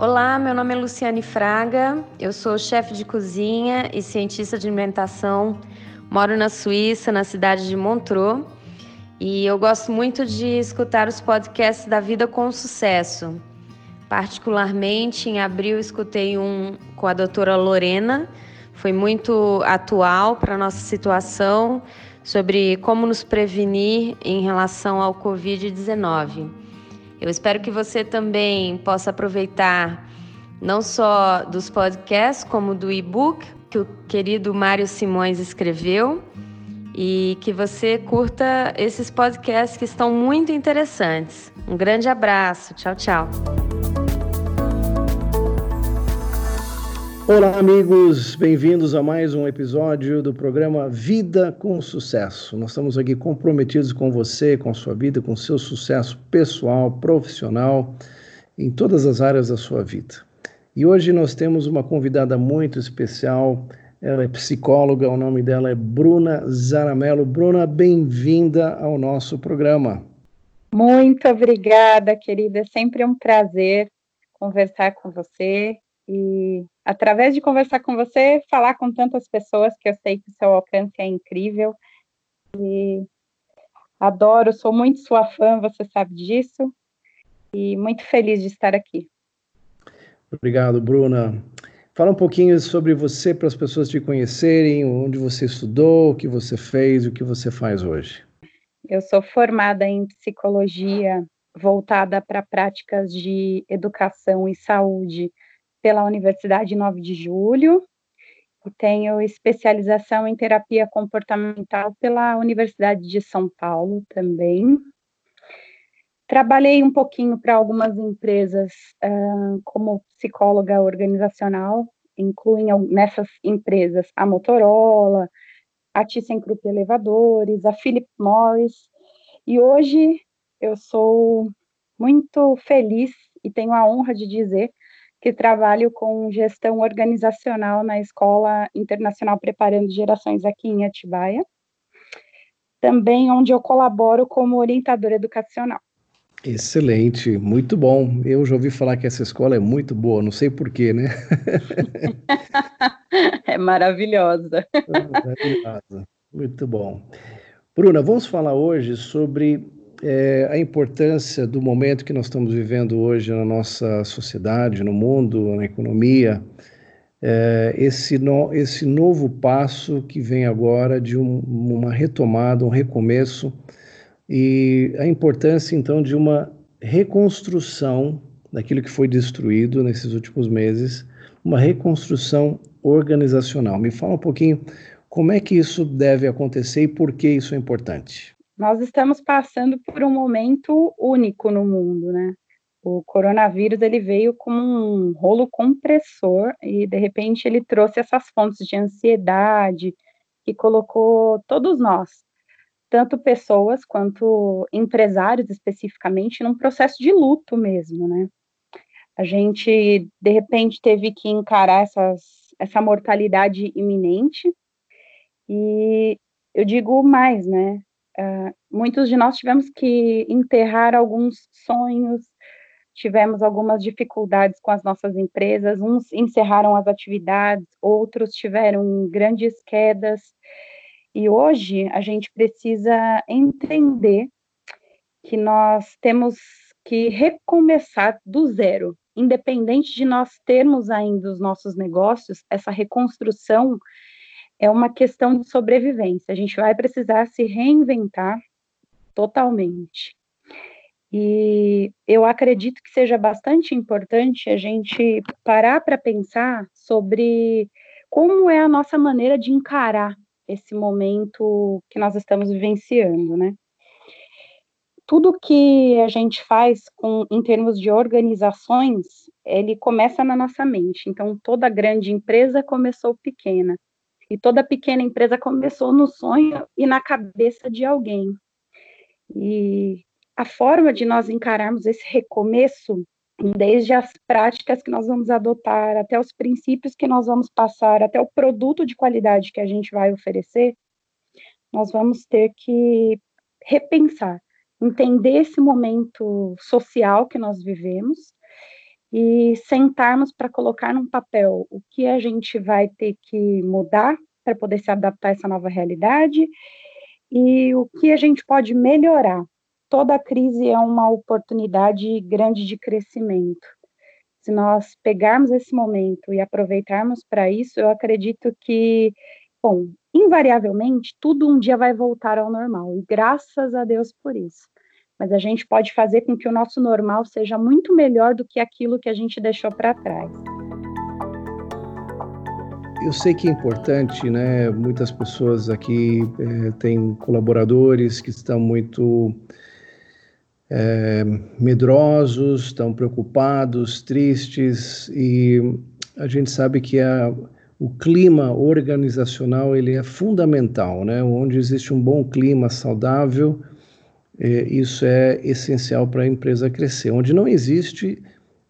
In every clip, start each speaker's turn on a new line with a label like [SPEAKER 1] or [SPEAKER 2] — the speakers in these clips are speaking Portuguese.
[SPEAKER 1] Olá, meu nome é Luciane Fraga, eu sou chefe de cozinha e cientista de alimentação. Moro na Suíça, na cidade de Montreux, e eu gosto muito de escutar os podcasts da Vida com Sucesso. Particularmente, em abril, escutei um com a doutora Lorena, foi muito atual para a nossa situação, sobre como nos prevenir em relação ao Covid-19. Eu espero que você também possa aproveitar não só dos podcasts, como do e-book que o querido Mário Simões escreveu e que você curta esses podcasts que estão muito interessantes. Um grande abraço. Tchau, tchau.
[SPEAKER 2] Olá, amigos, bem-vindos a mais um episódio do programa Vida com Sucesso. Nós estamos aqui comprometidos com você, com a sua vida, com o seu sucesso pessoal, profissional, em todas as áreas da sua vida. E hoje nós temos uma convidada muito especial. Ela é psicóloga, o nome dela é Bruna Zaramelo. Bruna, bem-vinda ao nosso programa.
[SPEAKER 3] Muito obrigada, querida. É sempre um prazer conversar com você e através de conversar com você, falar com tantas pessoas que eu sei que o seu alcance é incrível. E adoro, sou muito sua fã, você sabe disso. E muito feliz de estar aqui.
[SPEAKER 2] Obrigado, Bruna. Fala um pouquinho sobre você para as pessoas te conhecerem, onde você estudou, o que você fez, o que você faz hoje.
[SPEAKER 3] Eu sou formada em psicologia voltada para práticas de educação e saúde pela Universidade 9 de Julho e tenho especialização em terapia comportamental pela Universidade de São Paulo também. Trabalhei um pouquinho para algumas empresas uh, como psicóloga organizacional, incluem nessas empresas a Motorola, a ThyssenKrupp Elevadores, a Philip Morris, e hoje eu sou muito feliz e tenho a honra de dizer que trabalho com gestão organizacional na Escola Internacional Preparando Gerações aqui em Atibaia, também onde eu colaboro como orientadora educacional.
[SPEAKER 2] Excelente, muito bom. Eu já ouvi falar que essa escola é muito boa, não sei porquê, né?
[SPEAKER 3] é maravilhosa.
[SPEAKER 2] maravilhosa. Muito bom. Bruna, vamos falar hoje sobre é, a importância do momento que nós estamos vivendo hoje na nossa sociedade, no mundo, na economia, é, esse, no, esse novo passo que vem agora de um, uma retomada, um recomeço, e a importância então de uma reconstrução daquilo que foi destruído nesses últimos meses, uma reconstrução organizacional. Me fala um pouquinho como é que isso deve acontecer e por que isso é importante.
[SPEAKER 3] Nós estamos passando por um momento único no mundo, né? O coronavírus ele veio como um rolo compressor e de repente ele trouxe essas fontes de ansiedade que colocou todos nós, tanto pessoas quanto empresários especificamente, num processo de luto mesmo, né? A gente de repente teve que encarar essas, essa mortalidade iminente e eu digo mais, né? Uh, muitos de nós tivemos que enterrar alguns sonhos, tivemos algumas dificuldades com as nossas empresas, uns encerraram as atividades, outros tiveram grandes quedas, e hoje a gente precisa entender que nós temos que recomeçar do zero, independente de nós termos ainda os nossos negócios, essa reconstrução é uma questão de sobrevivência. A gente vai precisar se reinventar totalmente. E eu acredito que seja bastante importante a gente parar para pensar sobre como é a nossa maneira de encarar esse momento que nós estamos vivenciando, né? Tudo que a gente faz com, em termos de organizações, ele começa na nossa mente. Então, toda grande empresa começou pequena. E toda pequena empresa começou no sonho e na cabeça de alguém. E a forma de nós encararmos esse recomeço, desde as práticas que nós vamos adotar, até os princípios que nós vamos passar, até o produto de qualidade que a gente vai oferecer, nós vamos ter que repensar, entender esse momento social que nós vivemos e sentarmos para colocar num papel o que a gente vai ter que mudar para poder se adaptar a essa nova realidade e o que a gente pode melhorar. Toda crise é uma oportunidade grande de crescimento. Se nós pegarmos esse momento e aproveitarmos para isso, eu acredito que, bom, invariavelmente, tudo um dia vai voltar ao normal, e graças a Deus por isso mas a gente pode fazer com que o nosso normal seja muito melhor do que aquilo que a gente deixou para trás.
[SPEAKER 2] Eu sei que é importante, né? Muitas pessoas aqui é, têm colaboradores que estão muito é, medrosos, estão preocupados, tristes e a gente sabe que a, o clima organizacional ele é fundamental, né? Onde existe um bom clima saudável, isso é essencial para a empresa crescer. Onde não existe,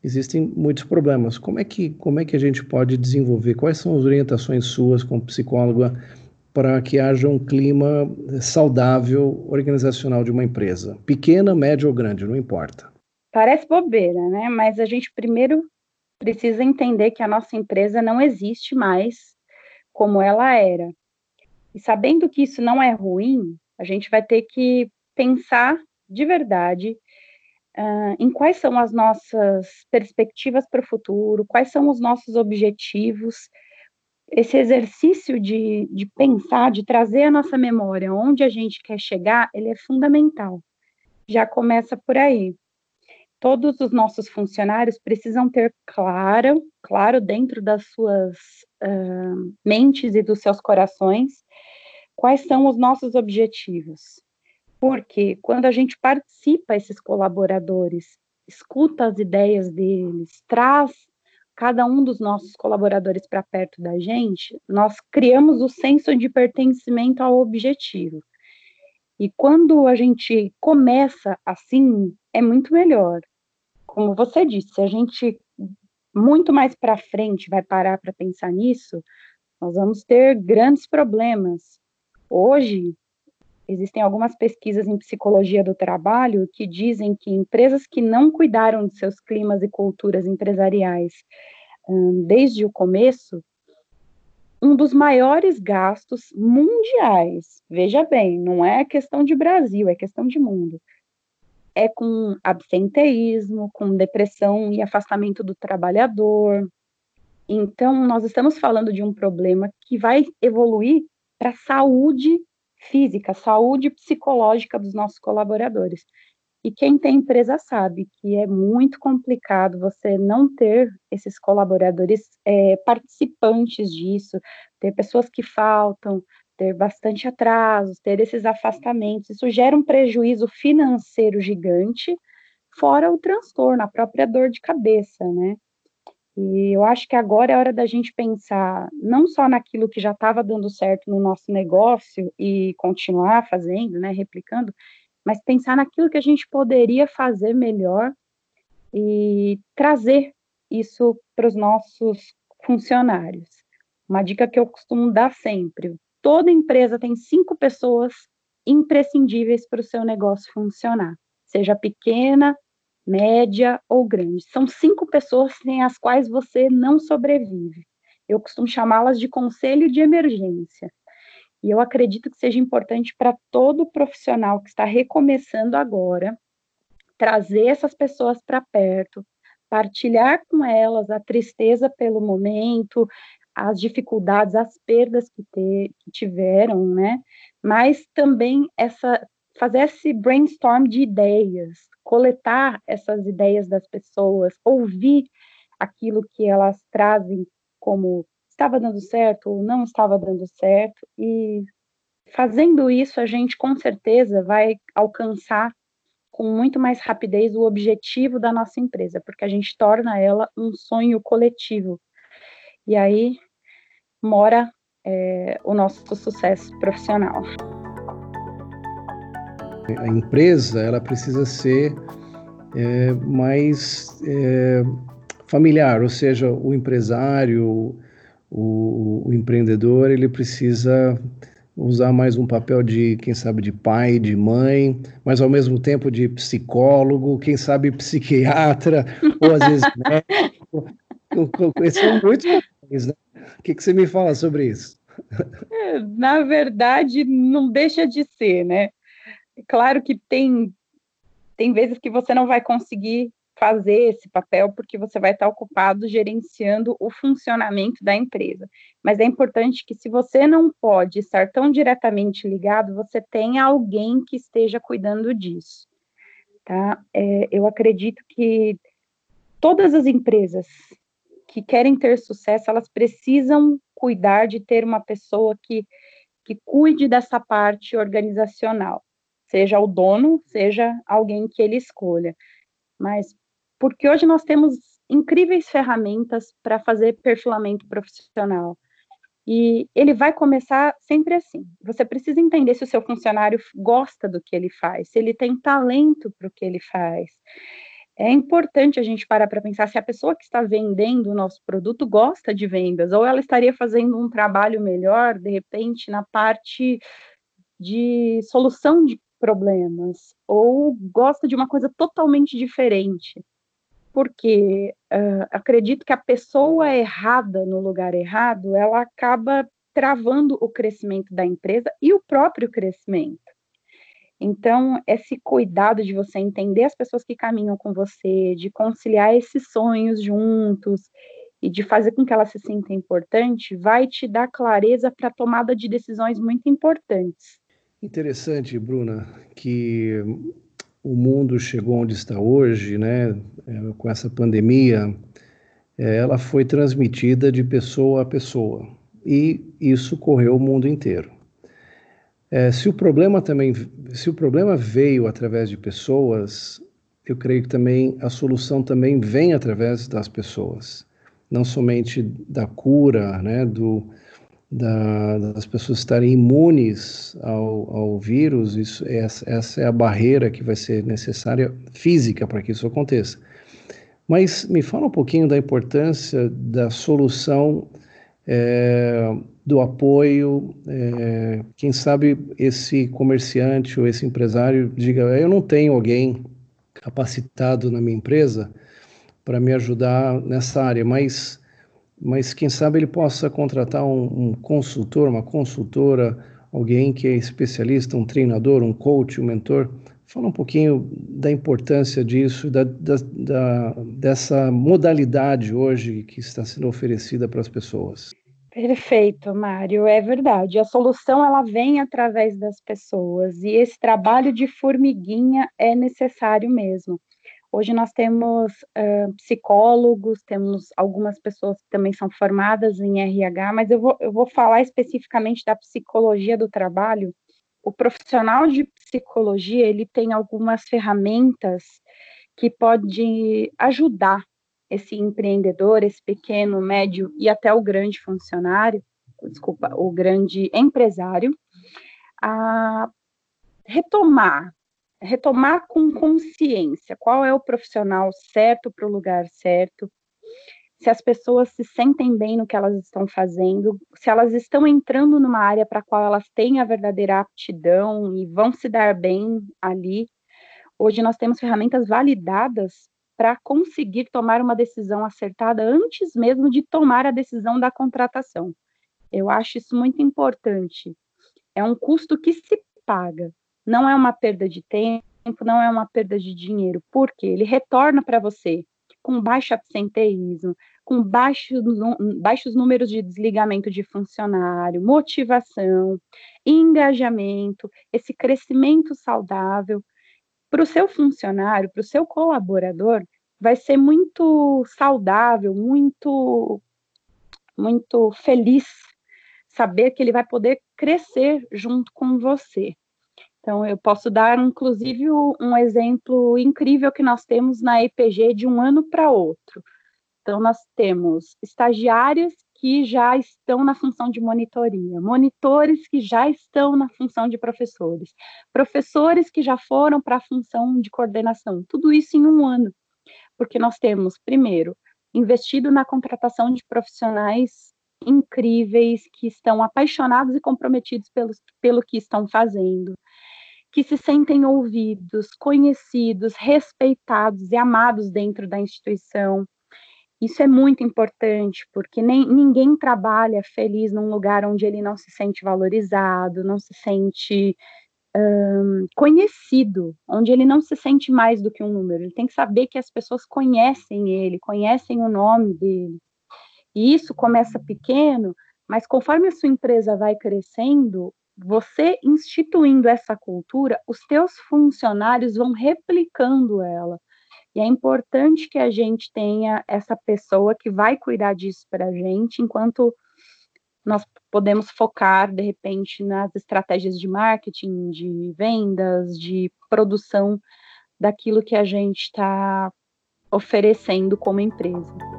[SPEAKER 2] existem muitos problemas. Como é que como é que a gente pode desenvolver? Quais são as orientações suas como psicóloga para que haja um clima saudável organizacional de uma empresa, pequena, média ou grande, não importa.
[SPEAKER 3] Parece bobeira, né? Mas a gente primeiro precisa entender que a nossa empresa não existe mais como ela era. E sabendo que isso não é ruim, a gente vai ter que pensar de verdade uh, em quais são as nossas perspectivas para o futuro, quais são os nossos objetivos. Esse exercício de, de pensar, de trazer a nossa memória onde a gente quer chegar, ele é fundamental. Já começa por aí. Todos os nossos funcionários precisam ter claro, claro dentro das suas uh, mentes e dos seus corações, quais são os nossos objetivos. Porque quando a gente participa, esses colaboradores, escuta as ideias deles, traz cada um dos nossos colaboradores para perto da gente, nós criamos o senso de pertencimento ao objetivo. E quando a gente começa assim, é muito melhor. Como você disse, se a gente muito mais para frente vai parar para pensar nisso, nós vamos ter grandes problemas. Hoje, Existem algumas pesquisas em psicologia do trabalho que dizem que empresas que não cuidaram de seus climas e culturas empresariais um, desde o começo, um dos maiores gastos mundiais, veja bem, não é questão de Brasil, é questão de mundo, é com absenteísmo, com depressão e afastamento do trabalhador. Então, nós estamos falando de um problema que vai evoluir para a saúde física, saúde psicológica dos nossos colaboradores. E quem tem empresa sabe que é muito complicado você não ter esses colaboradores é, participantes disso, ter pessoas que faltam, ter bastante atrasos, ter esses afastamentos. Isso gera um prejuízo financeiro gigante, fora o transtorno, a própria dor de cabeça, né? E eu acho que agora é hora da gente pensar não só naquilo que já estava dando certo no nosso negócio e continuar fazendo, né, replicando, mas pensar naquilo que a gente poderia fazer melhor e trazer isso para os nossos funcionários. Uma dica que eu costumo dar sempre: toda empresa tem cinco pessoas imprescindíveis para o seu negócio funcionar, seja pequena, média ou grande. São cinco pessoas sem as quais você não sobrevive. Eu costumo chamá-las de conselho de emergência. E eu acredito que seja importante para todo profissional que está recomeçando agora trazer essas pessoas para perto, partilhar com elas a tristeza pelo momento, as dificuldades, as perdas que, que tiveram, né? Mas também essa fazer esse brainstorm de ideias, coletar essas ideias das pessoas, ouvir aquilo que elas trazem como estava dando certo ou não estava dando certo e fazendo isso a gente com certeza vai alcançar com muito mais rapidez o objetivo da nossa empresa, porque a gente torna ela um sonho coletivo. E aí mora é, o nosso sucesso profissional
[SPEAKER 2] a empresa ela precisa ser é, mais é, familiar, ou seja, o empresário, o, o, empreendedor, ele precisa usar mais um papel de, quem sabe, de pai, de mãe, mas ao mesmo tempo de psicólogo, quem sabe psiquiatra, ou às vezes médico. Esses são muitos papéis, né? O que, que você me fala sobre isso?
[SPEAKER 3] É, na verdade, não deixa de ser, né? Claro que tem, tem vezes que você não vai conseguir fazer esse papel porque você vai estar ocupado gerenciando o funcionamento da empresa. Mas é importante que, se você não pode estar tão diretamente ligado, você tenha alguém que esteja cuidando disso. Tá? É, eu acredito que todas as empresas que querem ter sucesso, elas precisam cuidar de ter uma pessoa que, que cuide dessa parte organizacional, seja o dono, seja alguém que ele escolha. Mas porque hoje nós temos incríveis ferramentas para fazer perfilamento profissional. E ele vai começar sempre assim. Você precisa entender se o seu funcionário gosta do que ele faz, se ele tem talento para o que ele faz. É importante a gente parar para pensar se a pessoa que está vendendo o nosso produto gosta de vendas, ou ela estaria fazendo um trabalho melhor, de repente, na parte de solução de problemas, ou gosta de uma coisa totalmente diferente porque uh, acredito que a pessoa errada no lugar errado, ela acaba travando o crescimento da empresa e o próprio crescimento. Então, esse cuidado de você entender as pessoas que caminham com você, de conciliar esses sonhos juntos e de fazer com que ela se sinta importante, vai te dar clareza para a tomada de decisões muito importantes.
[SPEAKER 2] Interessante, Bruna, que o mundo chegou onde está hoje, né, é, com essa pandemia, é, ela foi transmitida de pessoa a pessoa. E isso correu o mundo inteiro. É, se o problema também, se o problema veio através de pessoas, eu creio que também a solução também vem através das pessoas, não somente da cura, né, do, da, das pessoas estarem imunes ao, ao vírus, isso, essa, essa é a barreira que vai ser necessária física para que isso aconteça. Mas me fala um pouquinho da importância da solução, é, do apoio. É, quem sabe esse comerciante ou esse empresário diga: eu não tenho alguém capacitado na minha empresa para me ajudar nessa área, mas mas quem sabe ele possa contratar um, um, consultor, uma consultora, alguém que é especialista, um treinador, um coach, um mentor. Fala um pouquinho da importância disso, da, da, da, dessa modalidade hoje que está sendo oferecida para as pessoas.
[SPEAKER 3] Perfeito, Mário, é verdade. A solução ela vem através das pessoas e esse trabalho de formiguinha é necessário mesmo. Hoje nós temos uh, psicólogos, temos algumas pessoas que também são formadas em RH, mas eu vou, eu vou falar especificamente da psicologia do trabalho. O profissional de psicologia, ele tem algumas ferramentas que pode ajudar esse empreendedor, esse pequeno, médio e até o grande funcionário, desculpa, o grande empresário, a retomar retomar com consciência qual é o profissional certo para o lugar certo, se as pessoas se sentem bem no que elas estão fazendo, se elas estão entrando numa área para a qual elas têm a verdadeira aptidão e vão se dar bem ali. Hoje nós temos ferramentas validadas para conseguir tomar uma decisão acertada antes mesmo de tomar a decisão da contratação. Eu acho isso muito importante. É um custo que se paga, não é uma perda de tempo, não é uma perda de dinheiro, porque ele retorna para você com baixo absenteísmo, com baixos, baixos números de desligamento de funcionário, motivação, engajamento, esse crescimento saudável. Para o seu funcionário, para o seu colaborador, vai ser muito saudável, muito, muito feliz saber que ele vai poder crescer junto com você. Então, eu posso dar, inclusive, um exemplo incrível que nós temos na EPG de um ano para outro. Então, nós temos estagiários que já estão na função de monitoria, monitores que já estão na função de professores, professores que já foram para a função de coordenação, tudo isso em um ano, porque nós temos, primeiro, investido na contratação de profissionais incríveis, que estão apaixonados e comprometidos pelo, pelo que estão fazendo, que se sentem ouvidos, conhecidos, respeitados e amados dentro da instituição. Isso é muito importante, porque nem, ninguém trabalha feliz num lugar onde ele não se sente valorizado, não se sente um, conhecido, onde ele não se sente mais do que um número. Ele tem que saber que as pessoas conhecem ele, conhecem o nome dele. E isso começa pequeno, mas conforme a sua empresa vai crescendo, você instituindo essa cultura, os teus funcionários vão replicando ela. E é importante que a gente tenha essa pessoa que vai cuidar disso para a gente, enquanto nós podemos focar, de repente, nas estratégias de marketing, de vendas, de produção daquilo que a gente está oferecendo como empresa.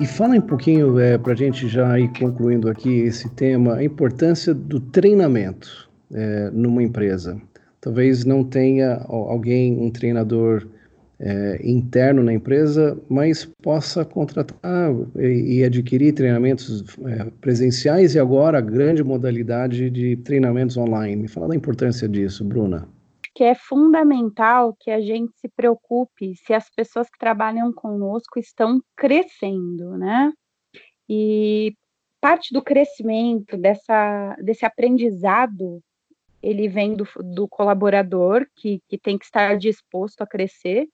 [SPEAKER 2] E fala um pouquinho, é, para a gente já ir concluindo aqui esse tema, a importância do treinamento é, numa empresa. Talvez não tenha alguém, um treinador é, interno na empresa, mas possa contratar e, e adquirir treinamentos é, presenciais e agora a grande modalidade de treinamentos online. Me fala da importância disso, Bruna.
[SPEAKER 3] Que é fundamental que a gente se preocupe se as pessoas que trabalham conosco estão crescendo, né? E parte do crescimento dessa, desse aprendizado ele vem do, do colaborador, que, que tem que estar disposto a crescer,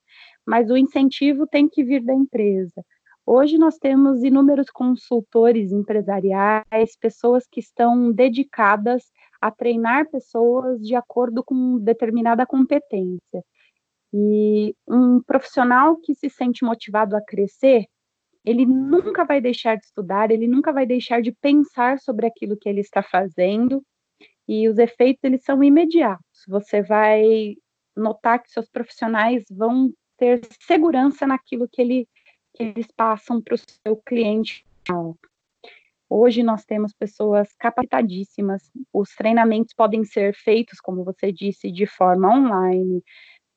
[SPEAKER 3] mas o incentivo tem que vir da empresa. Hoje nós temos inúmeros consultores empresariais, pessoas que estão dedicadas a treinar pessoas de acordo com determinada competência. E um profissional que se sente motivado a crescer, ele nunca vai deixar de estudar, ele nunca vai deixar de pensar sobre aquilo que ele está fazendo, e os efeitos eles são imediatos. Você vai notar que seus profissionais vão ter segurança naquilo que, ele, que eles passam para o seu cliente. Hoje nós temos pessoas capacitadíssimas. Os treinamentos podem ser feitos, como você disse, de forma online,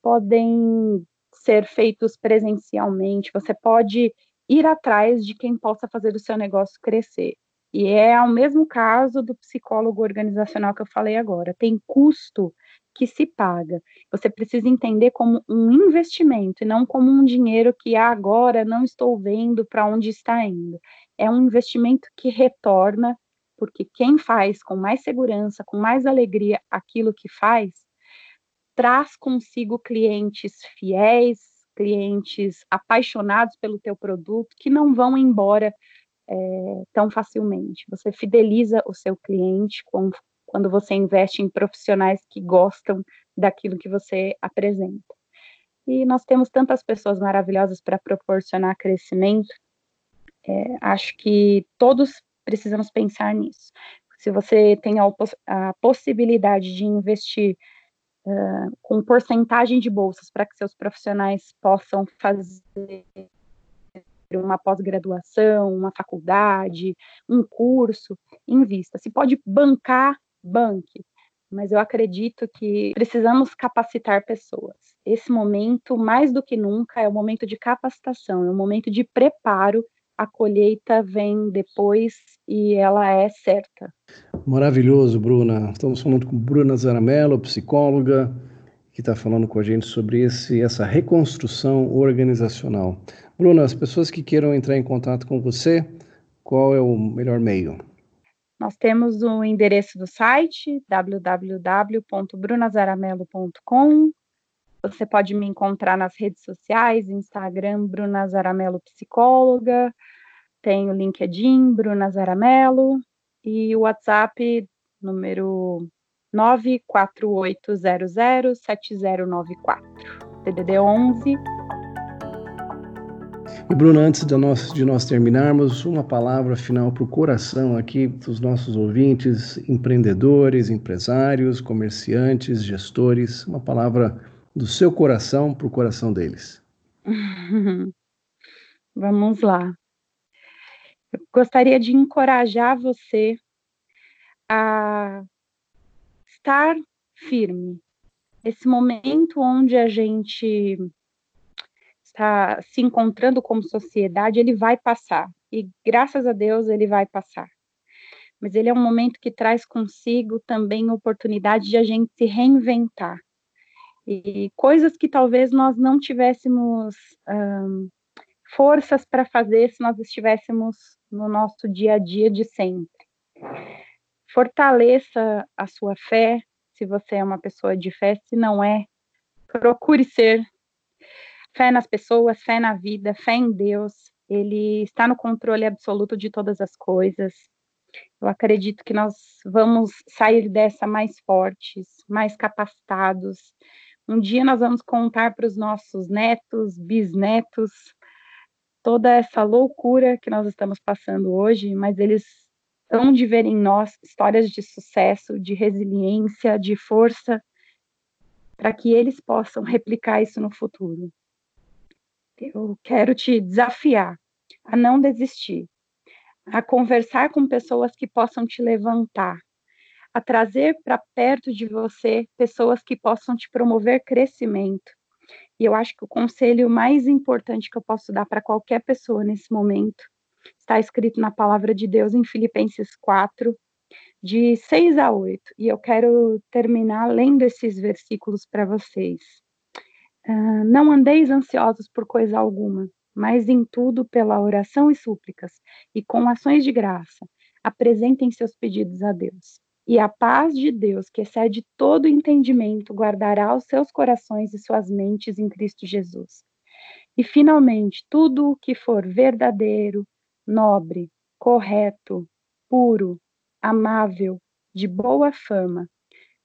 [SPEAKER 3] podem ser feitos presencialmente. Você pode ir atrás de quem possa fazer o seu negócio crescer. E é o mesmo caso do psicólogo organizacional que eu falei agora. Tem custo que se paga. Você precisa entender como um investimento e não como um dinheiro que agora não estou vendo para onde está indo. É um investimento que retorna, porque quem faz com mais segurança, com mais alegria aquilo que faz, traz consigo clientes fiéis, clientes apaixonados pelo teu produto, que não vão embora é, tão facilmente. Você fideliza o seu cliente com, quando você investe em profissionais que gostam daquilo que você apresenta. E nós temos tantas pessoas maravilhosas para proporcionar crescimento. É, acho que todos precisamos pensar nisso. Se você tem a, a possibilidade de investir uh, com porcentagem de bolsas para que seus profissionais possam fazer uma pós-graduação, uma faculdade, um curso, invista. Se pode bancar, banque. Mas eu acredito que precisamos capacitar pessoas. Esse momento, mais do que nunca, é o momento de capacitação, é o momento de preparo. A colheita vem depois e ela é certa.
[SPEAKER 2] Maravilhoso, Bruna. Estamos falando com Bruna Zaramello, psicóloga, que está falando com a gente sobre esse, essa reconstrução organizacional. Bruna, as pessoas que queiram entrar em contato com você, qual é o melhor meio?
[SPEAKER 3] Nós temos o endereço do site www.brunazaramelo.com. Você pode me encontrar nas redes sociais, Instagram Bruna Zaramelo Psicóloga, tem o LinkedIn Bruna Zaramelo. E o WhatsApp número 948007094, DDD 11
[SPEAKER 2] e Bruno, antes de nós, de nós terminarmos, uma palavra final para o coração aqui dos nossos ouvintes, empreendedores, empresários, comerciantes, gestores, uma palavra do seu coração para o coração deles.
[SPEAKER 3] Vamos lá. Eu gostaria de encorajar você a estar firme. Esse momento onde a gente está se encontrando como sociedade, ele vai passar. e graças a Deus ele vai passar. Mas ele é um momento que traz consigo também oportunidade de a gente se reinventar. E coisas que talvez nós não tivéssemos um, forças para fazer se nós estivéssemos no nosso dia a dia de sempre. Fortaleça a sua fé, se você é uma pessoa de fé, se não é, procure ser. Fé nas pessoas, fé na vida, fé em Deus. Ele está no controle absoluto de todas as coisas. Eu acredito que nós vamos sair dessa mais fortes, mais capacitados. Um dia nós vamos contar para os nossos netos, bisnetos, toda essa loucura que nós estamos passando hoje, mas eles hão de ver em nós histórias de sucesso, de resiliência, de força, para que eles possam replicar isso no futuro. Eu quero te desafiar a não desistir, a conversar com pessoas que possam te levantar, a trazer para perto de você pessoas que possam te promover crescimento. E eu acho que o conselho mais importante que eu posso dar para qualquer pessoa nesse momento está escrito na palavra de Deus em Filipenses 4, de 6 a 8. E eu quero terminar lendo esses versículos para vocês. Uh, não andeis ansiosos por coisa alguma, mas em tudo pela oração e súplicas, e com ações de graça, apresentem seus pedidos a Deus. E a paz de Deus, que excede todo entendimento, guardará os seus corações e suas mentes em Cristo Jesus. E, finalmente, tudo o que for verdadeiro, nobre, correto, puro, amável, de boa fama,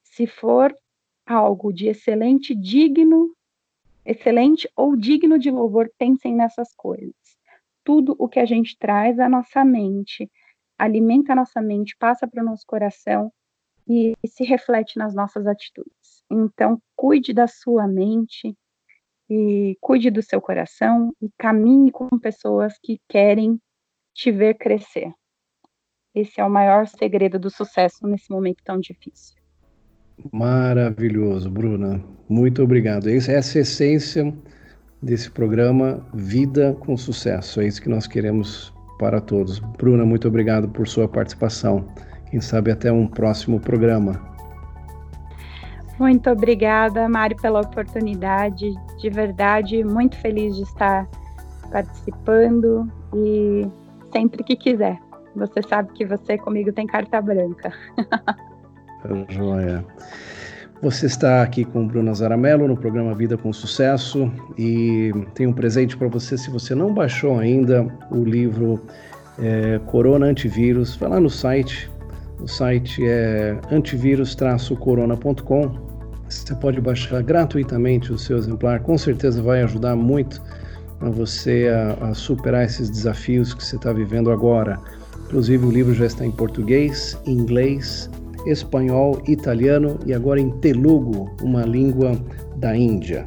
[SPEAKER 3] se for algo de excelente, digno, excelente ou digno de louvor, pensem nessas coisas. Tudo o que a gente traz à nossa mente, alimenta a nossa mente, passa para o nosso coração e se reflete nas nossas atitudes. Então, cuide da sua mente e cuide do seu coração e caminhe com pessoas que querem te ver crescer. Esse é o maior segredo do sucesso nesse momento tão difícil.
[SPEAKER 2] Maravilhoso, Bruna. Muito obrigado. Essa é a essência desse programa Vida com Sucesso. É isso que nós queremos para todos. Bruna, muito obrigado por sua participação. Quem sabe até um próximo programa.
[SPEAKER 3] Muito obrigada, Mário, pela oportunidade. De verdade, muito feliz de estar participando e sempre que quiser. Você sabe que você comigo tem carta branca.
[SPEAKER 2] Joia. Você está aqui com Bruna Zaramelo no programa Vida com Sucesso e tem um presente para você. Se você não baixou ainda o livro é, Corona Antivírus, vai lá no site. O site é antivírus-corona.com. Você pode baixar gratuitamente o seu exemplar. Com certeza vai ajudar muito para você a, a, superar esses desafios que você está vivendo agora. Inclusive, o livro já está em português, inglês, espanhol, italiano e agora em telugu, uma língua da Índia.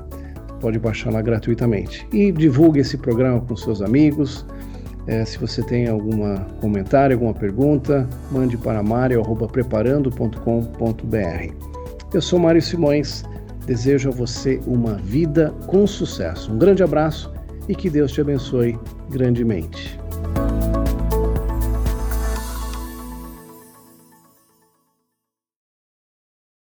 [SPEAKER 2] Pode baixar lá gratuitamente. E divulgue esse programa com seus amigos. É, se você tem algum comentário, alguma pergunta, mande para mario.preparando.com.br. Eu sou Mário Simões, desejo a você uma vida com sucesso. Um grande abraço e que Deus te abençoe grandemente.